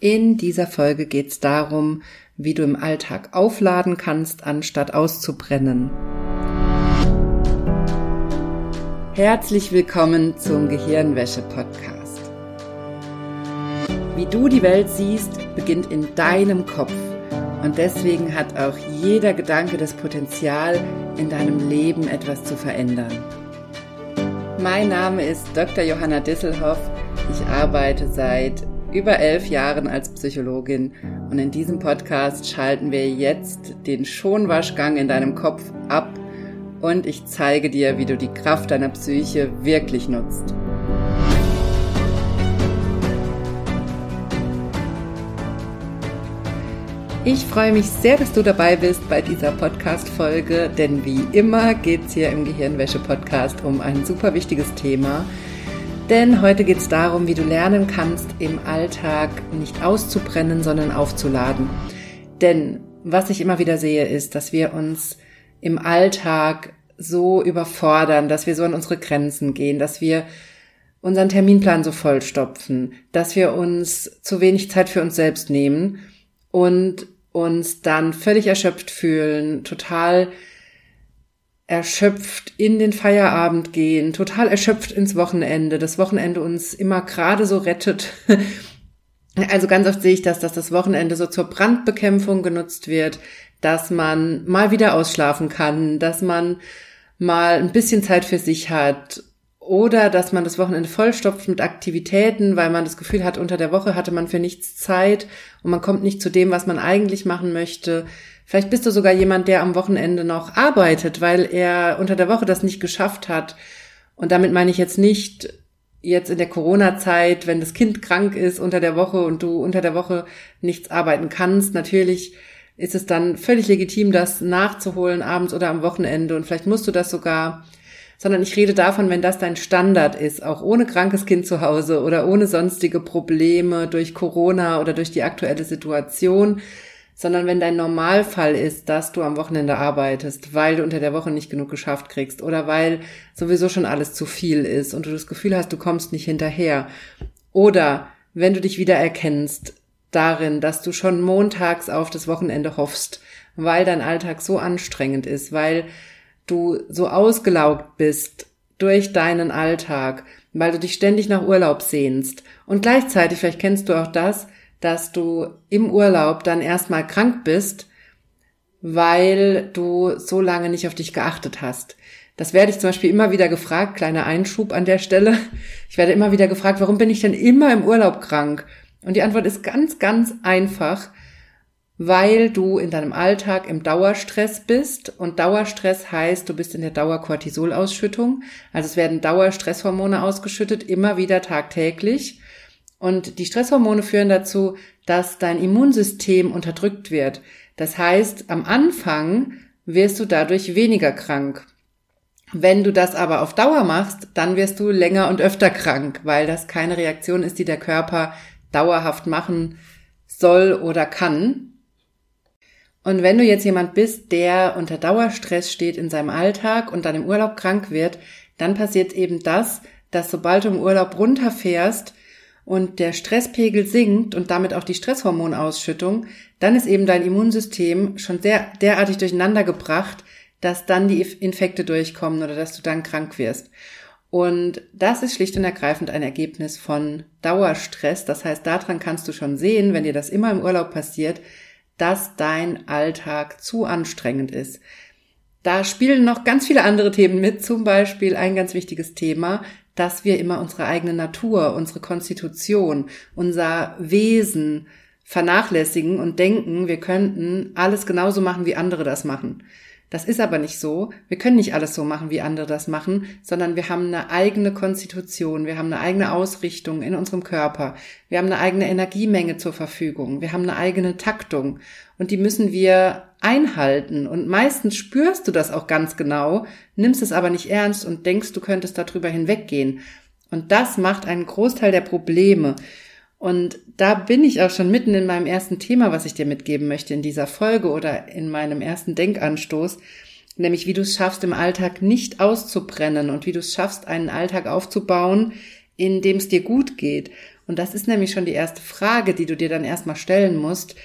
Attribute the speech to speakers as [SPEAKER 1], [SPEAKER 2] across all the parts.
[SPEAKER 1] In dieser Folge geht es darum, wie du im Alltag aufladen kannst, anstatt auszubrennen. Herzlich willkommen zum Gehirnwäsche-Podcast. Wie du die Welt siehst, beginnt in deinem Kopf. Und deswegen hat auch jeder Gedanke das Potenzial, in deinem Leben etwas zu verändern. Mein Name ist Dr. Johanna Disselhoff. Ich arbeite seit über elf Jahren als Psychologin. Und in diesem Podcast schalten wir jetzt den Schonwaschgang in deinem Kopf ab. Und ich zeige dir, wie du die Kraft deiner Psyche wirklich nutzt. Ich freue mich sehr, dass du dabei bist bei dieser Podcast-Folge, denn wie immer geht es hier im Gehirnwäsche-Podcast um ein super wichtiges Thema, denn heute geht es darum, wie du lernen kannst, im Alltag nicht auszubrennen, sondern aufzuladen. Denn was ich immer wieder sehe, ist, dass wir uns im Alltag so überfordern, dass wir so an unsere Grenzen gehen, dass wir unseren Terminplan so vollstopfen, dass wir uns zu wenig Zeit für uns selbst nehmen und uns dann völlig erschöpft fühlen, total erschöpft in den Feierabend gehen, total erschöpft ins Wochenende, das Wochenende uns immer gerade so rettet. Also ganz oft sehe ich das, dass das Wochenende so zur Brandbekämpfung genutzt wird, dass man mal wieder ausschlafen kann, dass man mal ein bisschen Zeit für sich hat oder dass man das Wochenende vollstopft mit Aktivitäten, weil man das Gefühl hat, unter der Woche hatte man für nichts Zeit und man kommt nicht zu dem, was man eigentlich machen möchte. Vielleicht bist du sogar jemand, der am Wochenende noch arbeitet, weil er unter der Woche das nicht geschafft hat. Und damit meine ich jetzt nicht jetzt in der Corona-Zeit, wenn das Kind krank ist unter der Woche und du unter der Woche nichts arbeiten kannst. Natürlich ist es dann völlig legitim, das nachzuholen abends oder am Wochenende. Und vielleicht musst du das sogar sondern ich rede davon, wenn das dein Standard ist, auch ohne krankes Kind zu Hause oder ohne sonstige Probleme durch Corona oder durch die aktuelle Situation, sondern wenn dein Normalfall ist, dass du am Wochenende arbeitest, weil du unter der Woche nicht genug geschafft kriegst oder weil sowieso schon alles zu viel ist und du das Gefühl hast, du kommst nicht hinterher. Oder wenn du dich wieder erkennst darin, dass du schon montags auf das Wochenende hoffst, weil dein Alltag so anstrengend ist, weil du so ausgelaugt bist durch deinen Alltag, weil du dich ständig nach Urlaub sehnst und gleichzeitig, vielleicht kennst du auch das, dass du im Urlaub dann erstmal krank bist, weil du so lange nicht auf dich geachtet hast. Das werde ich zum Beispiel immer wieder gefragt, kleiner Einschub an der Stelle. Ich werde immer wieder gefragt, warum bin ich denn immer im Urlaub krank? Und die Antwort ist ganz, ganz einfach, weil du in deinem Alltag im Dauerstress bist. Und Dauerstress heißt, du bist in der Dauerkortisolausschüttung. Also es werden Dauerstresshormone ausgeschüttet, immer wieder tagtäglich. Und die Stresshormone führen dazu, dass dein Immunsystem unterdrückt wird. Das heißt, am Anfang wirst du dadurch weniger krank. Wenn du das aber auf Dauer machst, dann wirst du länger und öfter krank, weil das keine Reaktion ist, die der Körper dauerhaft machen soll oder kann. Und wenn du jetzt jemand bist, der unter Dauerstress steht in seinem Alltag und dann im Urlaub krank wird, dann passiert eben das, dass sobald du im Urlaub runterfährst, und der Stresspegel sinkt und damit auch die Stresshormonausschüttung, dann ist eben dein Immunsystem schon sehr derartig durcheinander gebracht, dass dann die Infekte durchkommen oder dass du dann krank wirst. Und das ist schlicht und ergreifend ein Ergebnis von Dauerstress. Das heißt, daran kannst du schon sehen, wenn dir das immer im Urlaub passiert, dass dein Alltag zu anstrengend ist. Da spielen noch ganz viele andere Themen mit, zum Beispiel ein ganz wichtiges Thema, dass wir immer unsere eigene Natur, unsere Konstitution, unser Wesen vernachlässigen und denken, wir könnten alles genauso machen, wie andere das machen. Das ist aber nicht so. Wir können nicht alles so machen, wie andere das machen, sondern wir haben eine eigene Konstitution, wir haben eine eigene Ausrichtung in unserem Körper, wir haben eine eigene Energiemenge zur Verfügung, wir haben eine eigene Taktung und die müssen wir einhalten. Und meistens spürst du das auch ganz genau, nimmst es aber nicht ernst und denkst, du könntest darüber hinweggehen. Und das macht einen Großteil der Probleme. Und da bin ich auch schon mitten in meinem ersten Thema, was ich dir mitgeben möchte in dieser Folge oder in meinem ersten Denkanstoß, nämlich wie du es schaffst, im Alltag nicht auszubrennen und wie du es schaffst, einen Alltag aufzubauen, in dem es dir gut geht. Und das ist nämlich schon die erste Frage, die du dir dann erstmal stellen musst.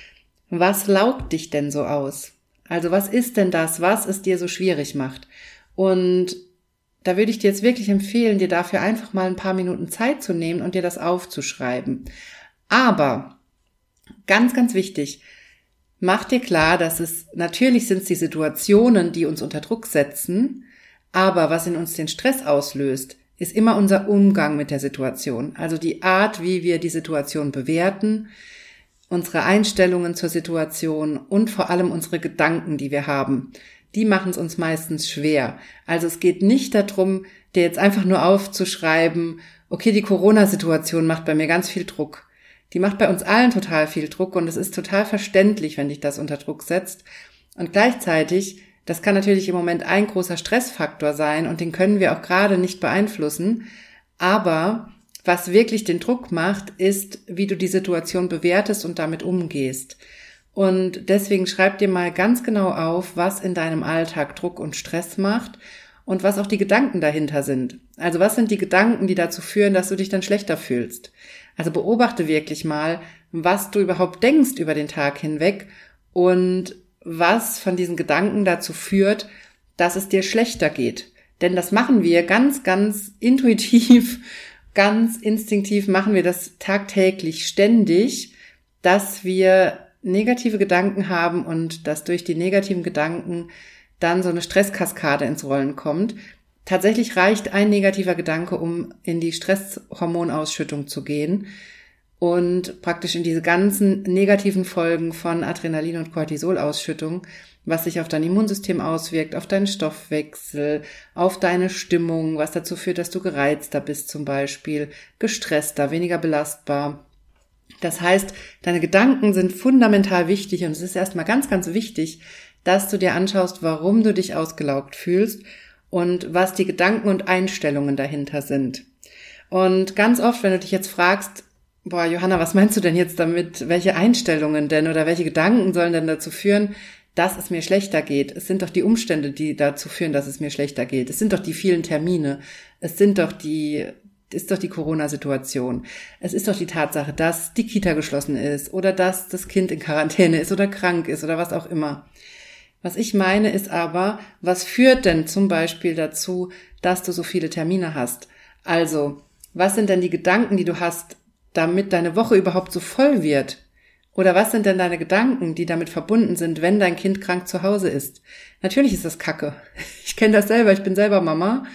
[SPEAKER 1] Was laugt dich denn so aus? Also was ist denn das, was es dir so schwierig macht? Und da würde ich dir jetzt wirklich empfehlen, dir dafür einfach mal ein paar Minuten Zeit zu nehmen und dir das aufzuschreiben. Aber ganz, ganz wichtig, mach dir klar, dass es natürlich sind es die Situationen, die uns unter Druck setzen, aber was in uns den Stress auslöst, ist immer unser Umgang mit der Situation. Also die Art, wie wir die Situation bewerten, unsere Einstellungen zur Situation und vor allem unsere Gedanken, die wir haben. Die machen es uns meistens schwer. Also es geht nicht darum, dir jetzt einfach nur aufzuschreiben, okay, die Corona-Situation macht bei mir ganz viel Druck. Die macht bei uns allen total viel Druck und es ist total verständlich, wenn dich das unter Druck setzt. Und gleichzeitig das kann natürlich im Moment ein großer Stressfaktor sein und den können wir auch gerade nicht beeinflussen. Aber was wirklich den Druck macht, ist, wie du die Situation bewertest und damit umgehst. Und deswegen schreib dir mal ganz genau auf, was in deinem Alltag Druck und Stress macht und was auch die Gedanken dahinter sind. Also was sind die Gedanken, die dazu führen, dass du dich dann schlechter fühlst? Also beobachte wirklich mal, was du überhaupt denkst über den Tag hinweg und was von diesen Gedanken dazu führt, dass es dir schlechter geht. Denn das machen wir ganz, ganz intuitiv, ganz instinktiv machen wir das tagtäglich ständig, dass wir negative Gedanken haben und dass durch die negativen Gedanken dann so eine Stresskaskade ins Rollen kommt. Tatsächlich reicht ein negativer Gedanke, um in die Stresshormonausschüttung zu gehen und praktisch in diese ganzen negativen Folgen von Adrenalin- und Cortisolausschüttung, was sich auf dein Immunsystem auswirkt, auf deinen Stoffwechsel, auf deine Stimmung, was dazu führt, dass du gereizter bist zum Beispiel, gestresster, weniger belastbar. Das heißt, deine Gedanken sind fundamental wichtig und es ist erstmal ganz, ganz wichtig, dass du dir anschaust, warum du dich ausgelaugt fühlst und was die Gedanken und Einstellungen dahinter sind. Und ganz oft, wenn du dich jetzt fragst, Boah, Johanna, was meinst du denn jetzt damit? Welche Einstellungen denn oder welche Gedanken sollen denn dazu führen, dass es mir schlechter geht? Es sind doch die Umstände, die dazu führen, dass es mir schlechter geht. Es sind doch die vielen Termine. Es sind doch die, ist doch die Corona-Situation. Es ist doch die Tatsache, dass die Kita geschlossen ist oder dass das Kind in Quarantäne ist oder krank ist oder was auch immer. Was ich meine ist aber, was führt denn zum Beispiel dazu, dass du so viele Termine hast? Also, was sind denn die Gedanken, die du hast, damit deine Woche überhaupt so voll wird? Oder was sind denn deine Gedanken, die damit verbunden sind, wenn dein Kind krank zu Hause ist? Natürlich ist das Kacke. Ich kenne das selber, ich bin selber Mama.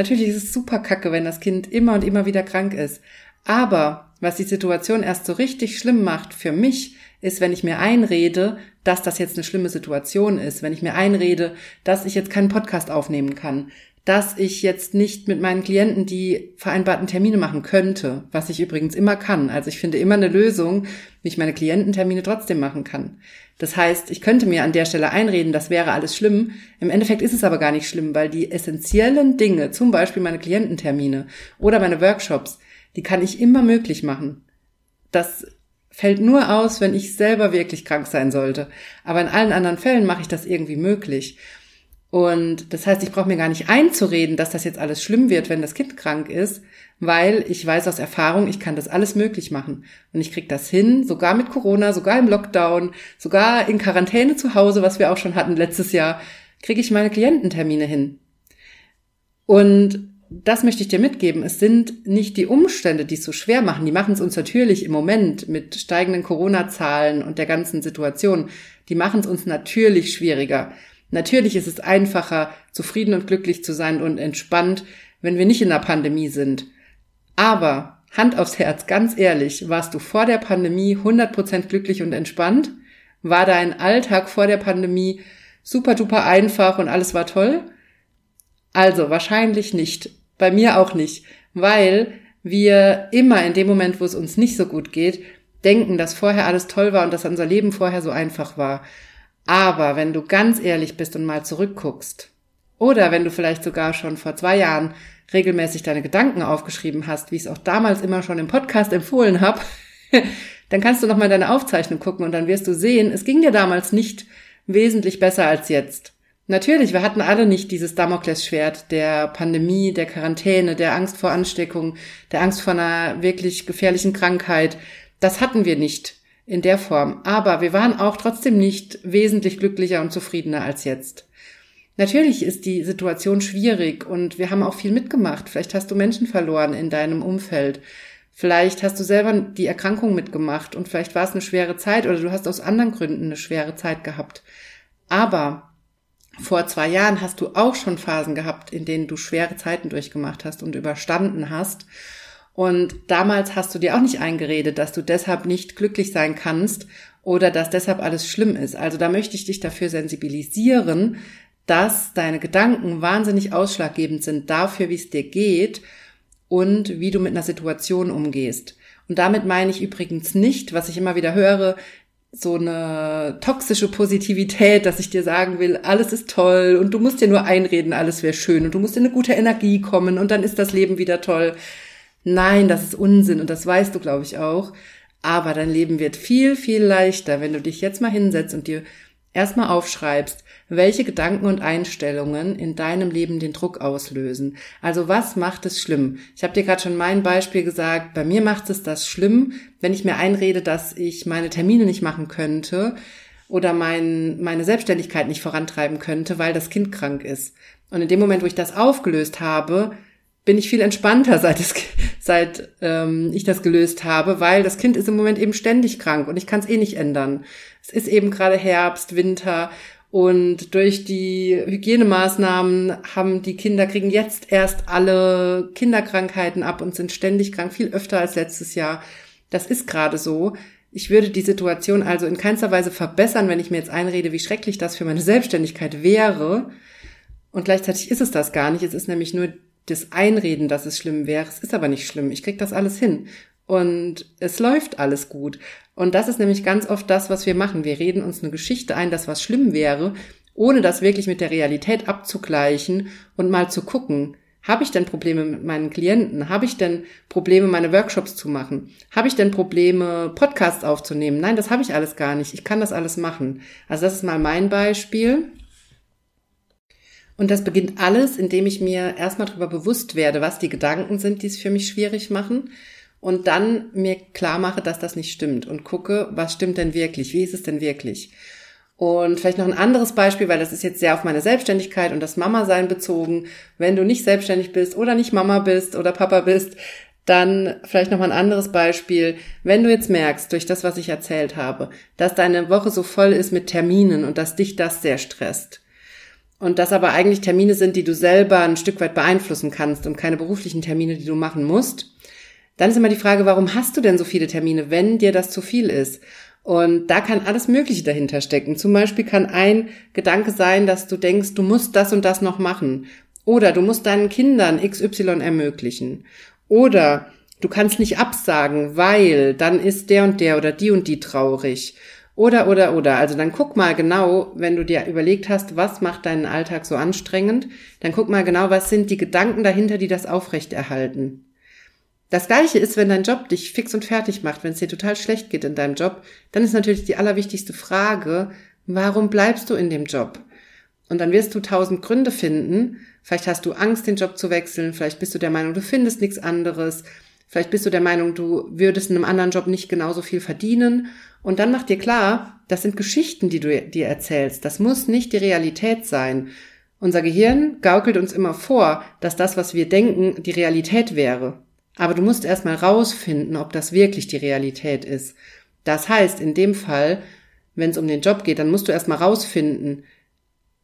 [SPEAKER 1] Natürlich ist es super Kacke, wenn das Kind immer und immer wieder krank ist. Aber was die Situation erst so richtig schlimm macht für mich, ist, wenn ich mir einrede, dass das jetzt eine schlimme Situation ist, wenn ich mir einrede, dass ich jetzt keinen Podcast aufnehmen kann, dass ich jetzt nicht mit meinen Klienten die vereinbarten Termine machen könnte, was ich übrigens immer kann. Also ich finde immer eine Lösung, wie ich meine Kliententermine trotzdem machen kann. Das heißt, ich könnte mir an der Stelle einreden, das wäre alles schlimm. Im Endeffekt ist es aber gar nicht schlimm, weil die essentiellen Dinge, zum Beispiel meine Kliententermine oder meine Workshops, die kann ich immer möglich machen. Das fällt nur aus, wenn ich selber wirklich krank sein sollte. Aber in allen anderen Fällen mache ich das irgendwie möglich. Und das heißt, ich brauche mir gar nicht einzureden, dass das jetzt alles schlimm wird, wenn das Kind krank ist, weil ich weiß aus Erfahrung, ich kann das alles möglich machen. Und ich krieg das hin, sogar mit Corona, sogar im Lockdown, sogar in Quarantäne zu Hause, was wir auch schon hatten letztes Jahr, kriege ich meine Kliententermine hin. Und das möchte ich dir mitgeben. Es sind nicht die Umstände, die es so schwer machen. Die machen es uns natürlich im Moment mit steigenden Corona-Zahlen und der ganzen Situation. Die machen es uns natürlich schwieriger. Natürlich ist es einfacher, zufrieden und glücklich zu sein und entspannt, wenn wir nicht in der Pandemie sind. Aber Hand aufs Herz, ganz ehrlich, warst du vor der Pandemie 100% glücklich und entspannt? War dein Alltag vor der Pandemie super duper einfach und alles war toll? Also wahrscheinlich nicht. Bei mir auch nicht, weil wir immer in dem Moment, wo es uns nicht so gut geht, denken, dass vorher alles toll war und dass unser Leben vorher so einfach war. Aber wenn du ganz ehrlich bist und mal zurückguckst, oder wenn du vielleicht sogar schon vor zwei Jahren regelmäßig deine Gedanken aufgeschrieben hast, wie ich es auch damals immer schon im Podcast empfohlen habe, dann kannst du nochmal deine Aufzeichnung gucken und dann wirst du sehen, es ging dir damals nicht wesentlich besser als jetzt. Natürlich, wir hatten alle nicht dieses Damoklesschwert der Pandemie, der Quarantäne, der Angst vor Ansteckung, der Angst vor einer wirklich gefährlichen Krankheit. Das hatten wir nicht in der Form. Aber wir waren auch trotzdem nicht wesentlich glücklicher und zufriedener als jetzt. Natürlich ist die Situation schwierig und wir haben auch viel mitgemacht. Vielleicht hast du Menschen verloren in deinem Umfeld. Vielleicht hast du selber die Erkrankung mitgemacht und vielleicht war es eine schwere Zeit oder du hast aus anderen Gründen eine schwere Zeit gehabt. Aber vor zwei Jahren hast du auch schon Phasen gehabt, in denen du schwere Zeiten durchgemacht hast und überstanden hast. Und damals hast du dir auch nicht eingeredet, dass du deshalb nicht glücklich sein kannst oder dass deshalb alles schlimm ist. Also da möchte ich dich dafür sensibilisieren, dass deine Gedanken wahnsinnig ausschlaggebend sind dafür, wie es dir geht und wie du mit einer Situation umgehst. Und damit meine ich übrigens nicht, was ich immer wieder höre, so eine toxische Positivität, dass ich dir sagen will, alles ist toll und du musst dir nur einreden, alles wäre schön und du musst in eine gute Energie kommen und dann ist das Leben wieder toll. Nein, das ist Unsinn und das weißt du, glaube ich, auch. Aber dein Leben wird viel, viel leichter, wenn du dich jetzt mal hinsetzt und dir erstmal aufschreibst, welche Gedanken und Einstellungen in deinem Leben den Druck auslösen. Also was macht es schlimm? Ich habe dir gerade schon mein Beispiel gesagt, bei mir macht es das schlimm, wenn ich mir einrede, dass ich meine Termine nicht machen könnte oder mein, meine Selbstständigkeit nicht vorantreiben könnte, weil das Kind krank ist. Und in dem Moment, wo ich das aufgelöst habe, bin ich viel entspannter, seit, es, seit ähm, ich das gelöst habe, weil das Kind ist im Moment eben ständig krank und ich kann es eh nicht ändern. Es ist eben gerade Herbst, Winter und durch die Hygienemaßnahmen haben die Kinder kriegen jetzt erst alle Kinderkrankheiten ab und sind ständig krank, viel öfter als letztes Jahr. Das ist gerade so. Ich würde die Situation also in keinster Weise verbessern, wenn ich mir jetzt einrede, wie schrecklich das für meine Selbstständigkeit wäre. Und gleichzeitig ist es das gar nicht. Es ist nämlich nur das Einreden, dass es schlimm wäre. Es ist aber nicht schlimm. Ich krieg das alles hin. Und es läuft alles gut. Und das ist nämlich ganz oft das, was wir machen. Wir reden uns eine Geschichte ein, dass was schlimm wäre, ohne das wirklich mit der Realität abzugleichen und mal zu gucken, habe ich denn Probleme mit meinen Klienten? Habe ich denn Probleme, meine Workshops zu machen? Habe ich denn Probleme, Podcasts aufzunehmen? Nein, das habe ich alles gar nicht. Ich kann das alles machen. Also das ist mal mein Beispiel. Und das beginnt alles, indem ich mir erstmal darüber bewusst werde, was die Gedanken sind, die es für mich schwierig machen. Und dann mir klar mache, dass das nicht stimmt und gucke, was stimmt denn wirklich? Wie ist es denn wirklich? Und vielleicht noch ein anderes Beispiel, weil das ist jetzt sehr auf meine Selbstständigkeit und das Mama-Sein bezogen. Wenn du nicht selbstständig bist oder nicht Mama bist oder Papa bist, dann vielleicht noch mal ein anderes Beispiel. Wenn du jetzt merkst, durch das, was ich erzählt habe, dass deine Woche so voll ist mit Terminen und dass dich das sehr stresst, und das aber eigentlich Termine sind, die du selber ein Stück weit beeinflussen kannst und keine beruflichen Termine, die du machen musst, dann ist immer die Frage, warum hast du denn so viele Termine, wenn dir das zu viel ist? Und da kann alles Mögliche dahinter stecken. Zum Beispiel kann ein Gedanke sein, dass du denkst, du musst das und das noch machen. Oder du musst deinen Kindern XY ermöglichen. Oder du kannst nicht absagen, weil dann ist der und der oder die und die traurig. Oder, oder, oder. Also dann guck mal genau, wenn du dir überlegt hast, was macht deinen Alltag so anstrengend, dann guck mal genau, was sind die Gedanken dahinter, die das aufrechterhalten. Das gleiche ist, wenn dein Job dich fix und fertig macht, wenn es dir total schlecht geht in deinem Job, dann ist natürlich die allerwichtigste Frage, warum bleibst du in dem Job? Und dann wirst du tausend Gründe finden. Vielleicht hast du Angst, den Job zu wechseln. Vielleicht bist du der Meinung, du findest nichts anderes. Vielleicht bist du der Meinung, du würdest in einem anderen Job nicht genauso viel verdienen. Und dann mach dir klar, das sind Geschichten, die du dir erzählst. Das muss nicht die Realität sein. Unser Gehirn gaukelt uns immer vor, dass das, was wir denken, die Realität wäre. Aber du musst erstmal rausfinden, ob das wirklich die Realität ist. Das heißt, in dem Fall, wenn es um den Job geht, dann musst du erstmal rausfinden,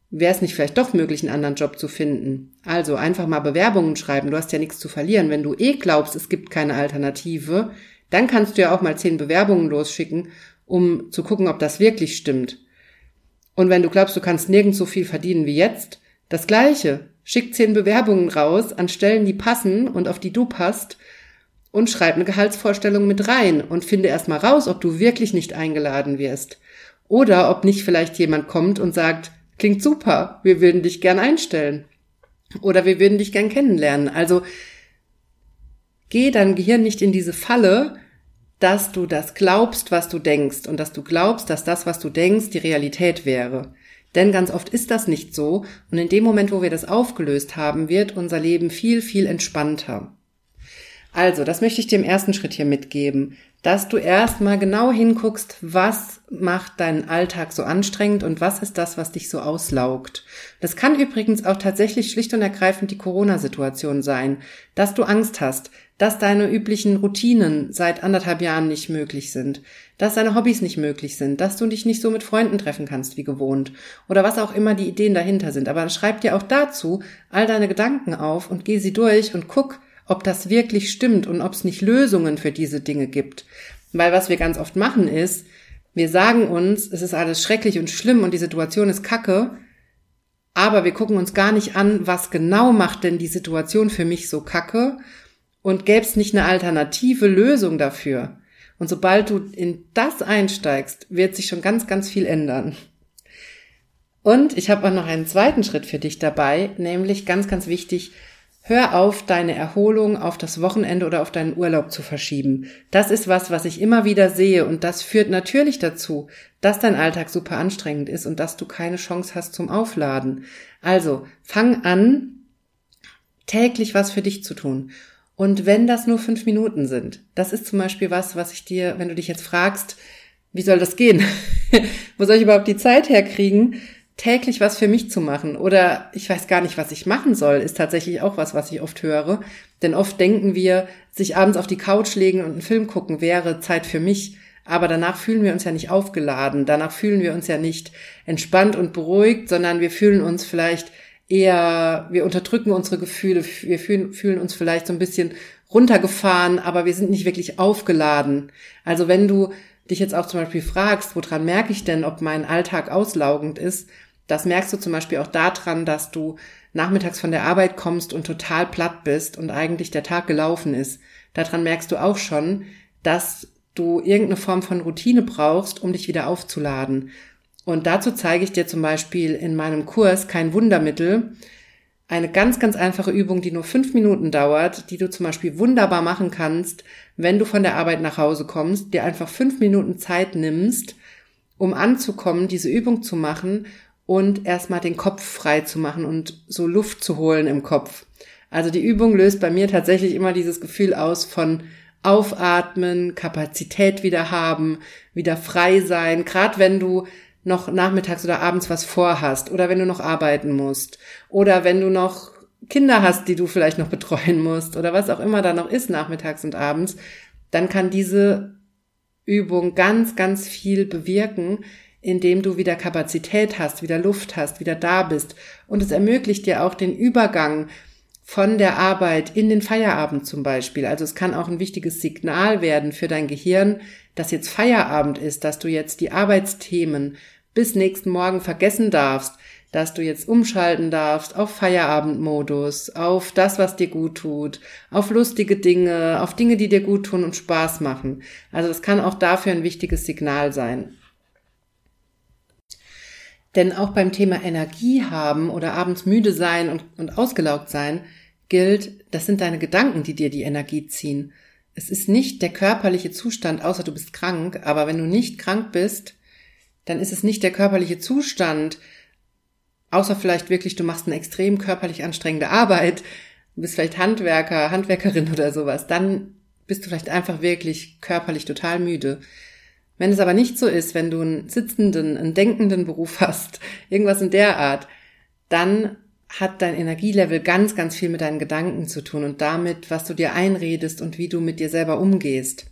[SPEAKER 1] wäre es nicht vielleicht doch möglich, einen anderen Job zu finden. Also einfach mal Bewerbungen schreiben. Du hast ja nichts zu verlieren. Wenn du eh glaubst, es gibt keine Alternative, dann kannst du ja auch mal zehn Bewerbungen losschicken, um zu gucken, ob das wirklich stimmt. Und wenn du glaubst, du kannst nirgends so viel verdienen wie jetzt, das Gleiche. Schick zehn Bewerbungen raus an Stellen, die passen und auf die du passt und schreib eine Gehaltsvorstellung mit rein und finde erstmal raus, ob du wirklich nicht eingeladen wirst. Oder ob nicht vielleicht jemand kommt und sagt, klingt super, wir würden dich gern einstellen. Oder wir würden dich gern kennenlernen. Also geh dein Gehirn nicht in diese Falle, dass du das glaubst, was du denkst und dass du glaubst, dass das, was du denkst, die Realität wäre. Denn ganz oft ist das nicht so und in dem Moment, wo wir das aufgelöst haben, wird unser Leben viel, viel entspannter. Also, das möchte ich dir im ersten Schritt hier mitgeben, dass du erstmal genau hinguckst, was macht deinen Alltag so anstrengend und was ist das, was dich so auslaugt. Das kann übrigens auch tatsächlich schlicht und ergreifend die Corona-Situation sein, dass du Angst hast, dass deine üblichen Routinen seit anderthalb Jahren nicht möglich sind, dass deine Hobbys nicht möglich sind, dass du dich nicht so mit Freunden treffen kannst wie gewohnt oder was auch immer die Ideen dahinter sind. Aber schreib dir auch dazu all deine Gedanken auf und geh sie durch und guck, ob das wirklich stimmt und ob es nicht Lösungen für diese Dinge gibt. Weil was wir ganz oft machen ist, wir sagen uns, es ist alles schrecklich und schlimm und die Situation ist kacke, aber wir gucken uns gar nicht an, was genau macht denn die Situation für mich so kacke und gäbe es nicht eine alternative Lösung dafür. Und sobald du in das einsteigst, wird sich schon ganz, ganz viel ändern. Und ich habe auch noch einen zweiten Schritt für dich dabei, nämlich ganz, ganz wichtig, hör auf, deine Erholung auf das Wochenende oder auf deinen Urlaub zu verschieben. Das ist was, was ich immer wieder sehe und das führt natürlich dazu, dass dein Alltag super anstrengend ist und dass du keine Chance hast zum Aufladen. Also, fang an, täglich was für dich zu tun. Und wenn das nur fünf Minuten sind, das ist zum Beispiel was, was ich dir, wenn du dich jetzt fragst, wie soll das gehen? Wo soll ich überhaupt die Zeit herkriegen, täglich was für mich zu machen? Oder ich weiß gar nicht, was ich machen soll, ist tatsächlich auch was, was ich oft höre. Denn oft denken wir, sich abends auf die Couch legen und einen Film gucken wäre Zeit für mich. Aber danach fühlen wir uns ja nicht aufgeladen. Danach fühlen wir uns ja nicht entspannt und beruhigt, sondern wir fühlen uns vielleicht eher, wir unterdrücken unsere Gefühle, wir fühlen, fühlen uns vielleicht so ein bisschen runtergefahren, aber wir sind nicht wirklich aufgeladen. Also wenn du dich jetzt auch zum Beispiel fragst, woran merke ich denn, ob mein Alltag auslaugend ist, das merkst du zum Beispiel auch daran, dass du nachmittags von der Arbeit kommst und total platt bist und eigentlich der Tag gelaufen ist. Daran merkst du auch schon, dass du irgendeine Form von Routine brauchst, um dich wieder aufzuladen. Und dazu zeige ich dir zum Beispiel in meinem Kurs kein Wundermittel. Eine ganz, ganz einfache Übung, die nur fünf Minuten dauert, die du zum Beispiel wunderbar machen kannst, wenn du von der Arbeit nach Hause kommst, dir einfach fünf Minuten Zeit nimmst, um anzukommen, diese Übung zu machen und erstmal den Kopf frei zu machen und so Luft zu holen im Kopf. Also die Übung löst bei mir tatsächlich immer dieses Gefühl aus von Aufatmen, Kapazität wieder haben, wieder frei sein, gerade wenn du noch nachmittags oder abends was vorhast oder wenn du noch arbeiten musst oder wenn du noch Kinder hast, die du vielleicht noch betreuen musst oder was auch immer da noch ist nachmittags und abends, dann kann diese Übung ganz, ganz viel bewirken, indem du wieder Kapazität hast, wieder Luft hast, wieder da bist. Und es ermöglicht dir auch den Übergang von der Arbeit in den Feierabend zum Beispiel. Also es kann auch ein wichtiges Signal werden für dein Gehirn, dass jetzt Feierabend ist, dass du jetzt die Arbeitsthemen bis nächsten Morgen vergessen darfst, dass du jetzt umschalten darfst auf Feierabendmodus, auf das, was dir gut tut, auf lustige Dinge, auf Dinge, die dir gut tun und Spaß machen. Also das kann auch dafür ein wichtiges Signal sein. Denn auch beim Thema Energie haben oder abends müde sein und, und ausgelaugt sein gilt, das sind deine Gedanken, die dir die Energie ziehen. Es ist nicht der körperliche Zustand, außer du bist krank, aber wenn du nicht krank bist, dann ist es nicht der körperliche Zustand, außer vielleicht wirklich, du machst eine extrem körperlich anstrengende Arbeit, du bist vielleicht Handwerker, Handwerkerin oder sowas, dann bist du vielleicht einfach wirklich körperlich total müde. Wenn es aber nicht so ist, wenn du einen sitzenden, einen denkenden Beruf hast, irgendwas in der Art, dann hat dein Energielevel ganz, ganz viel mit deinen Gedanken zu tun und damit, was du dir einredest und wie du mit dir selber umgehst.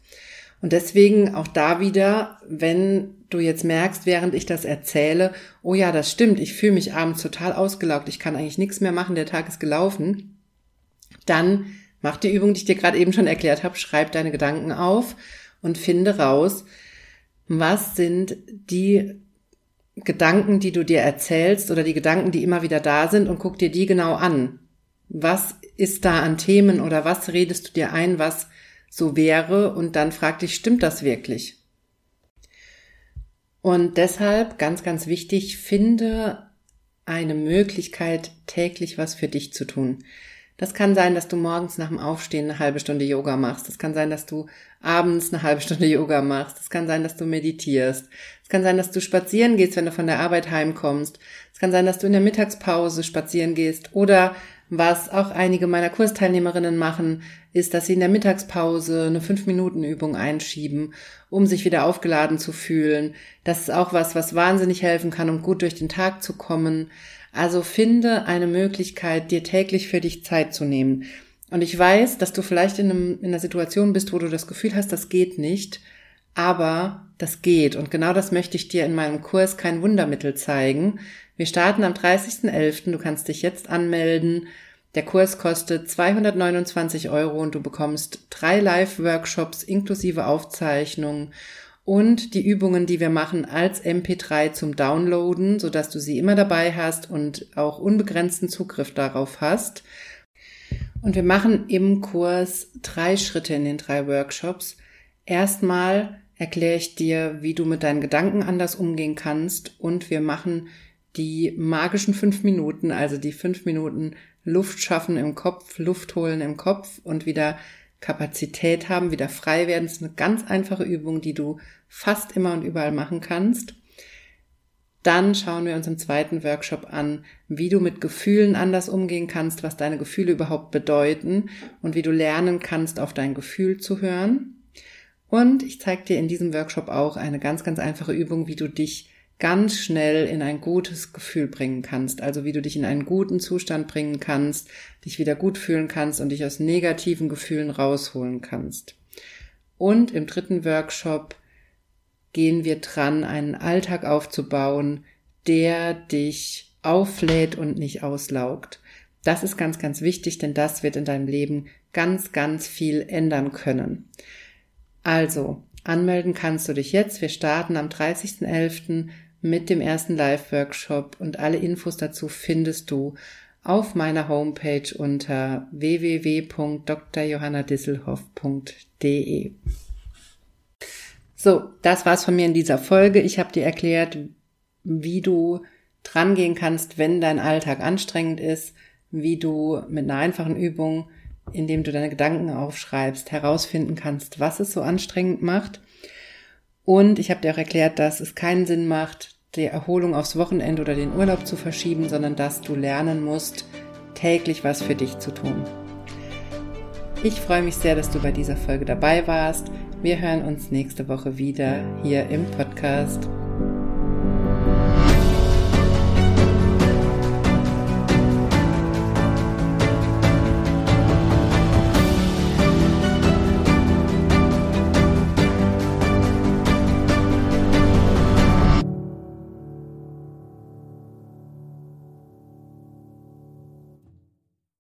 [SPEAKER 1] Und deswegen auch da wieder, wenn du jetzt merkst, während ich das erzähle, oh ja, das stimmt, ich fühle mich abends total ausgelaugt, ich kann eigentlich nichts mehr machen, der Tag ist gelaufen, dann mach die Übung, die ich dir gerade eben schon erklärt habe, schreib deine Gedanken auf und finde raus, was sind die Gedanken, die du dir erzählst oder die Gedanken, die immer wieder da sind und guck dir die genau an. Was ist da an Themen oder was redest du dir ein, was so wäre und dann frag dich, stimmt das wirklich? Und deshalb ganz, ganz wichtig, finde eine Möglichkeit, täglich was für dich zu tun. Das kann sein, dass du morgens nach dem Aufstehen eine halbe Stunde Yoga machst. Das kann sein, dass du abends eine halbe Stunde Yoga machst. Es kann sein, dass du meditierst. Es kann sein, dass du spazieren gehst, wenn du von der Arbeit heimkommst. Es kann sein, dass du in der Mittagspause spazieren gehst. Oder was auch einige meiner Kursteilnehmerinnen machen, ist, dass sie in der Mittagspause eine 5-Minuten-Übung einschieben, um sich wieder aufgeladen zu fühlen. Das ist auch was, was wahnsinnig helfen kann, um gut durch den Tag zu kommen. Also finde eine Möglichkeit, dir täglich für dich Zeit zu nehmen. Und ich weiß, dass du vielleicht in, einem, in einer Situation bist, wo du das Gefühl hast, das geht nicht, aber das geht. Und genau das möchte ich dir in meinem Kurs kein Wundermittel zeigen. Wir starten am 30.11. Du kannst dich jetzt anmelden. Der Kurs kostet 229 Euro und du bekommst drei Live-Workshops inklusive Aufzeichnungen und die Übungen, die wir machen, als MP3 zum Downloaden, sodass du sie immer dabei hast und auch unbegrenzten Zugriff darauf hast. Und wir machen im Kurs drei Schritte in den drei Workshops. Erstmal erkläre ich dir, wie du mit deinen Gedanken anders umgehen kannst und wir machen die magischen fünf Minuten, also die fünf Minuten Luft schaffen im Kopf, Luft holen im Kopf und wieder Kapazität haben, wieder frei werden. Das ist eine ganz einfache Übung, die du fast immer und überall machen kannst. Dann schauen wir uns im zweiten Workshop an, wie du mit Gefühlen anders umgehen kannst, was deine Gefühle überhaupt bedeuten und wie du lernen kannst, auf dein Gefühl zu hören. Und ich zeige dir in diesem Workshop auch eine ganz, ganz einfache Übung, wie du dich ganz schnell in ein gutes Gefühl bringen kannst. Also wie du dich in einen guten Zustand bringen kannst, dich wieder gut fühlen kannst und dich aus negativen Gefühlen rausholen kannst. Und im dritten Workshop gehen wir dran, einen Alltag aufzubauen, der dich auflädt und nicht auslaugt. Das ist ganz, ganz wichtig, denn das wird in deinem Leben ganz, ganz viel ändern können. Also, anmelden kannst du dich jetzt. Wir starten am 30.11 mit dem ersten Live-Workshop und alle Infos dazu findest du auf meiner Homepage unter www.drjohannadisselhoff.de. So, das war's von mir in dieser Folge. Ich habe dir erklärt, wie du drangehen kannst, wenn dein Alltag anstrengend ist, wie du mit einer einfachen Übung, indem du deine Gedanken aufschreibst, herausfinden kannst, was es so anstrengend macht. Und ich habe dir auch erklärt, dass es keinen Sinn macht, die Erholung aufs Wochenende oder den Urlaub zu verschieben, sondern dass du lernen musst, täglich was für dich zu tun. Ich freue mich sehr, dass du bei dieser Folge dabei warst. Wir hören uns nächste Woche wieder hier im Podcast.